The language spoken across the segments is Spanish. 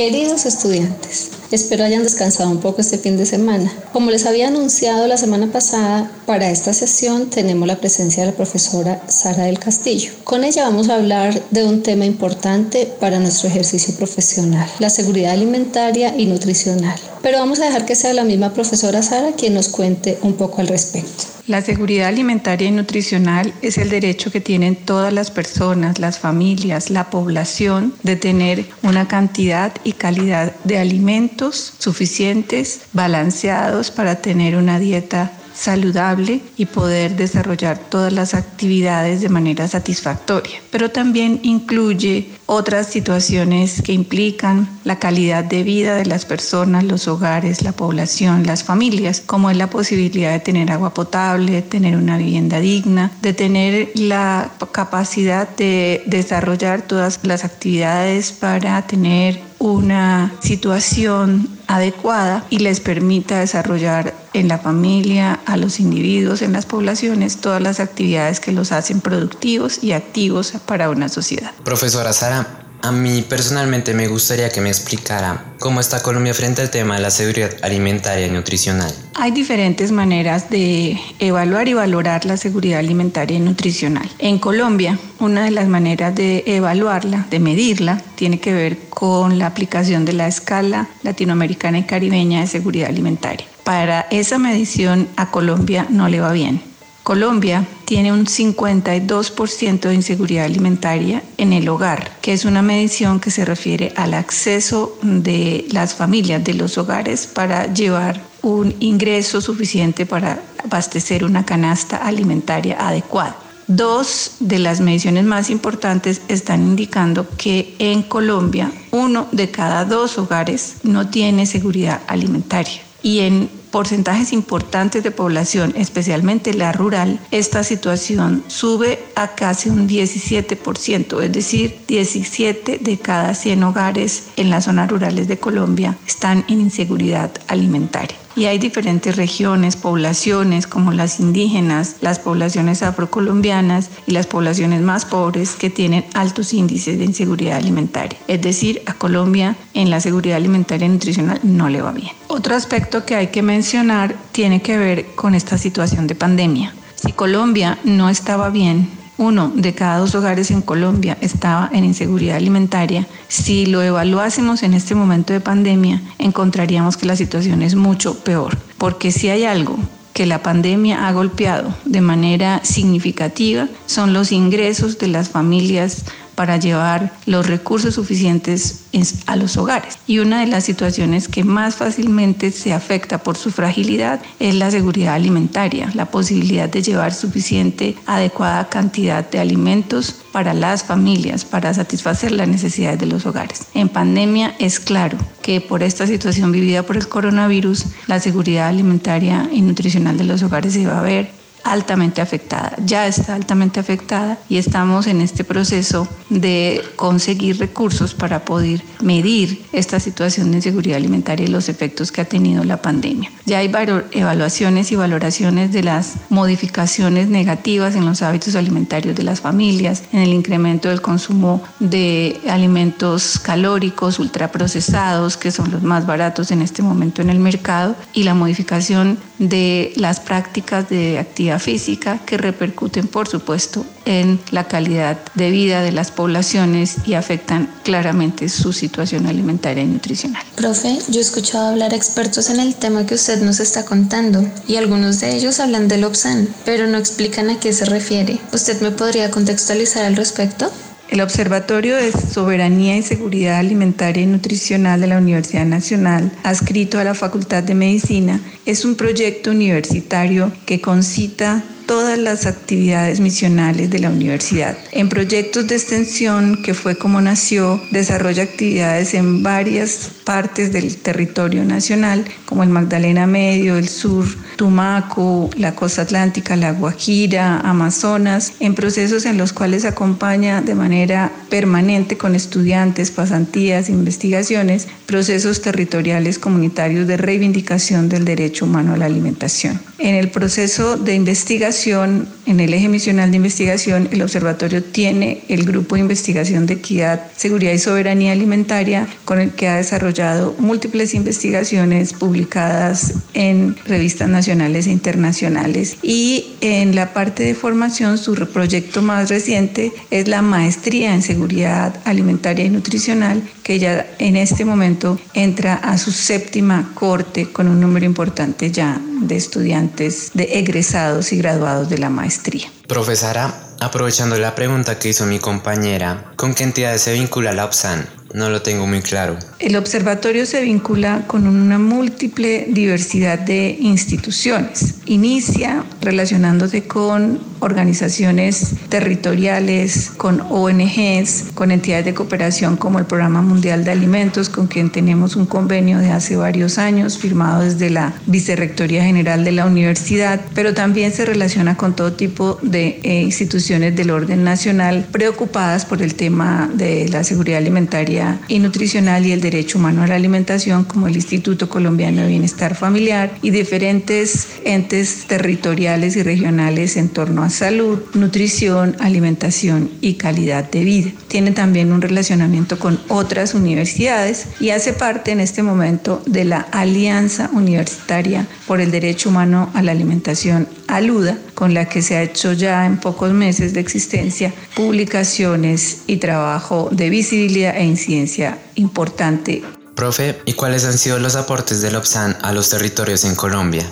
Queridos estudiantes, espero hayan descansado un poco este fin de semana. Como les había anunciado la semana pasada, para esta sesión tenemos la presencia de la profesora Sara del Castillo. Con ella vamos a hablar de un tema importante para nuestro ejercicio profesional, la seguridad alimentaria y nutricional. Pero vamos a dejar que sea la misma profesora Sara quien nos cuente un poco al respecto. La seguridad alimentaria y nutricional es el derecho que tienen todas las personas, las familias, la población de tener una cantidad y calidad de alimentos suficientes, balanceados para tener una dieta saludable y poder desarrollar todas las actividades de manera satisfactoria. Pero también incluye otras situaciones que implican la calidad de vida de las personas, los hogares, la población, las familias, como es la posibilidad de tener agua potable, tener una vivienda digna, de tener la capacidad de desarrollar todas las actividades para tener una situación adecuada y les permita desarrollar en la familia, a los individuos, en las poblaciones, todas las actividades que los hacen productivos y activos para una sociedad. Profesora Sara, a mí personalmente me gustaría que me explicara cómo está Colombia frente al tema de la seguridad alimentaria y nutricional. Hay diferentes maneras de evaluar y valorar la seguridad alimentaria y nutricional. En Colombia, una de las maneras de evaluarla, de medirla, tiene que ver con la aplicación de la escala latinoamericana y caribeña de seguridad alimentaria. Para esa medición a Colombia no le va bien. Colombia tiene un 52% de inseguridad alimentaria en el hogar, que es una medición que se refiere al acceso de las familias, de los hogares, para llevar un ingreso suficiente para abastecer una canasta alimentaria adecuada. Dos de las mediciones más importantes están indicando que en Colombia uno de cada dos hogares no tiene seguridad alimentaria y en porcentajes importantes de población, especialmente la rural, esta situación sube a casi un 17%, es decir, 17 de cada 100 hogares en las zonas rurales de Colombia están en inseguridad alimentaria. Y hay diferentes regiones, poblaciones como las indígenas, las poblaciones afrocolombianas y las poblaciones más pobres que tienen altos índices de inseguridad alimentaria. Es decir, a Colombia en la seguridad alimentaria y nutricional no le va bien. Otro aspecto que hay que mencionar tiene que ver con esta situación de pandemia. Si Colombia no estaba bien, uno de cada dos hogares en Colombia estaba en inseguridad alimentaria, si lo evaluásemos en este momento de pandemia, encontraríamos que la situación es mucho peor, porque si hay algo que la pandemia ha golpeado de manera significativa son los ingresos de las familias para llevar los recursos suficientes a los hogares. Y una de las situaciones que más fácilmente se afecta por su fragilidad es la seguridad alimentaria, la posibilidad de llevar suficiente, adecuada cantidad de alimentos para las familias, para satisfacer las necesidades de los hogares. En pandemia es claro que por esta situación vivida por el coronavirus, la seguridad alimentaria y nutricional de los hogares se va a ver altamente afectada, ya está altamente afectada y estamos en este proceso de conseguir recursos para poder medir esta situación de inseguridad alimentaria y los efectos que ha tenido la pandemia. Ya hay evaluaciones y valoraciones de las modificaciones negativas en los hábitos alimentarios de las familias, en el incremento del consumo de alimentos calóricos, ultraprocesados, que son los más baratos en este momento en el mercado, y la modificación de las prácticas de actividad física que repercuten, por supuesto, en la calidad de vida de las poblaciones y afectan claramente su situación alimentaria y nutricional. Profe, yo he escuchado hablar a expertos en el tema que usted nos está contando y algunos de ellos hablan del OPSAN, pero no explican a qué se refiere. ¿Usted me podría contextualizar al respecto? El Observatorio de Soberanía y Seguridad Alimentaria y Nutricional de la Universidad Nacional, adscrito a la Facultad de Medicina, es un proyecto universitario que concita todas las actividades misionales de la universidad. En proyectos de extensión, que fue como nació, desarrolla actividades en varias partes del territorio nacional, como el Magdalena Medio, el Sur, Tumaco, la costa atlántica, la Guajira, Amazonas, en procesos en los cuales acompaña de manera permanente con estudiantes, pasantías, investigaciones, procesos territoriales comunitarios de reivindicación del derecho humano a la alimentación. En el proceso de investigación, en el eje misional de investigación, el observatorio tiene el grupo de investigación de equidad, seguridad y soberanía alimentaria, con el que ha desarrollado múltiples investigaciones publicadas en revistas nacionales e internacionales. Y en la parte de formación, su proyecto más reciente es la maestría en seguridad alimentaria y nutricional, que ya en este momento entra a su séptima corte con un número importante ya de estudiantes, de egresados y graduados de la maestría. Profesora, aprovechando la pregunta que hizo mi compañera, ¿con qué entidades se vincula la OPSAN? No lo tengo muy claro. El observatorio se vincula con una múltiple diversidad de instituciones. Inicia relacionándose con organizaciones territoriales, con ONGs, con entidades de cooperación como el Programa Mundial de Alimentos, con quien tenemos un convenio de hace varios años firmado desde la Vicerrectoría General de la Universidad, pero también se relaciona con todo tipo de eh, instituciones del orden nacional preocupadas por el tema de la seguridad alimentaria y nutricional y el derecho humano a la alimentación, como el Instituto Colombiano de Bienestar Familiar y diferentes entes territoriales y regionales en torno a salud, nutrición, alimentación y calidad de vida. Tiene también un relacionamiento con otras universidades y hace parte en este momento de la Alianza Universitaria por el Derecho Humano a la Alimentación, ALUDA, con la que se ha hecho ya en pocos meses de existencia publicaciones y trabajo de visibilidad e incidencia importante. Profe, ¿y cuáles han sido los aportes del OPSAN a los territorios en Colombia?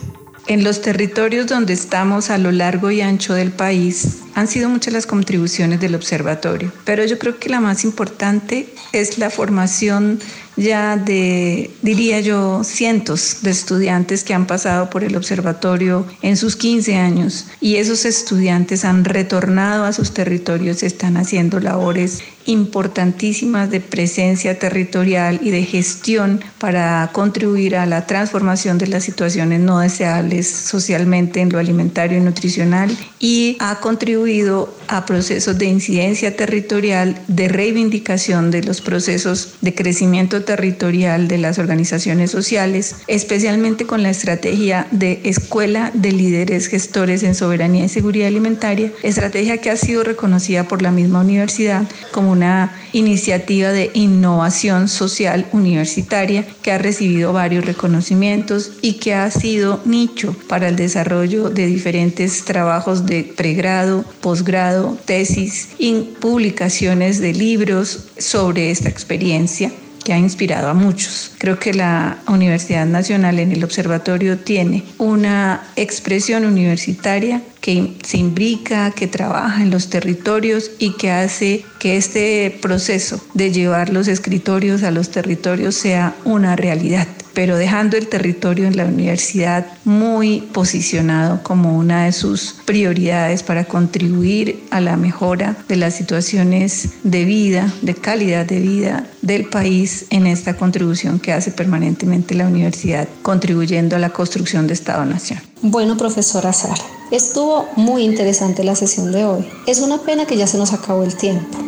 En los territorios donde estamos a lo largo y ancho del país han sido muchas las contribuciones del observatorio, pero yo creo que la más importante es la formación ya de, diría yo, cientos de estudiantes que han pasado por el observatorio en sus 15 años. Y esos estudiantes han retornado a sus territorios, están haciendo labores importantísimas de presencia territorial y de gestión para contribuir a la transformación de las situaciones no deseables socialmente en lo alimentario y nutricional y ha contribuido a procesos de incidencia territorial, de reivindicación de los procesos de crecimiento territorial de las organizaciones sociales, especialmente con la estrategia de Escuela de Líderes Gestores en Soberanía y Seguridad Alimentaria, estrategia que ha sido reconocida por la misma universidad como una iniciativa de innovación social universitaria que ha recibido varios reconocimientos y que ha sido nicho para el desarrollo de diferentes trabajos de pregrado, posgrado, tesis y publicaciones de libros sobre esta experiencia que ha inspirado a muchos. Creo que la Universidad Nacional en el observatorio tiene una expresión universitaria que se imbrica, que trabaja en los territorios y que hace que este proceso de llevar los escritorios a los territorios sea una realidad pero dejando el territorio en la universidad muy posicionado como una de sus prioridades para contribuir a la mejora de las situaciones de vida, de calidad de vida del país en esta contribución que hace permanentemente la universidad, contribuyendo a la construcción de Estado-Nación. Bueno, profesora Sara, estuvo muy interesante la sesión de hoy. Es una pena que ya se nos acabó el tiempo.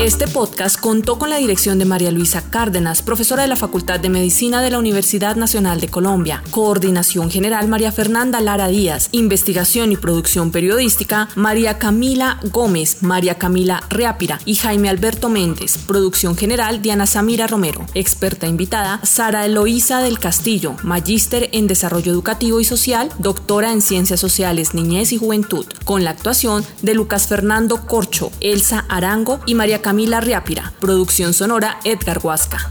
Este podcast contó con la dirección de María Luisa Cárdenas, profesora de la Facultad de Medicina de la Universidad Nacional de Colombia, coordinación general María Fernanda Lara Díaz, investigación y producción periodística María Camila Gómez, María Camila Reápira y Jaime Alberto Méndez, producción general Diana Samira Romero, experta invitada Sara Eloísa del Castillo, magíster en desarrollo educativo y social, doctora en ciencias sociales, niñez y juventud, con la actuación de Lucas Fernando Corcho, Elsa Arango y María Camila Camila Riápira. Producción sonora Edgar Huasca.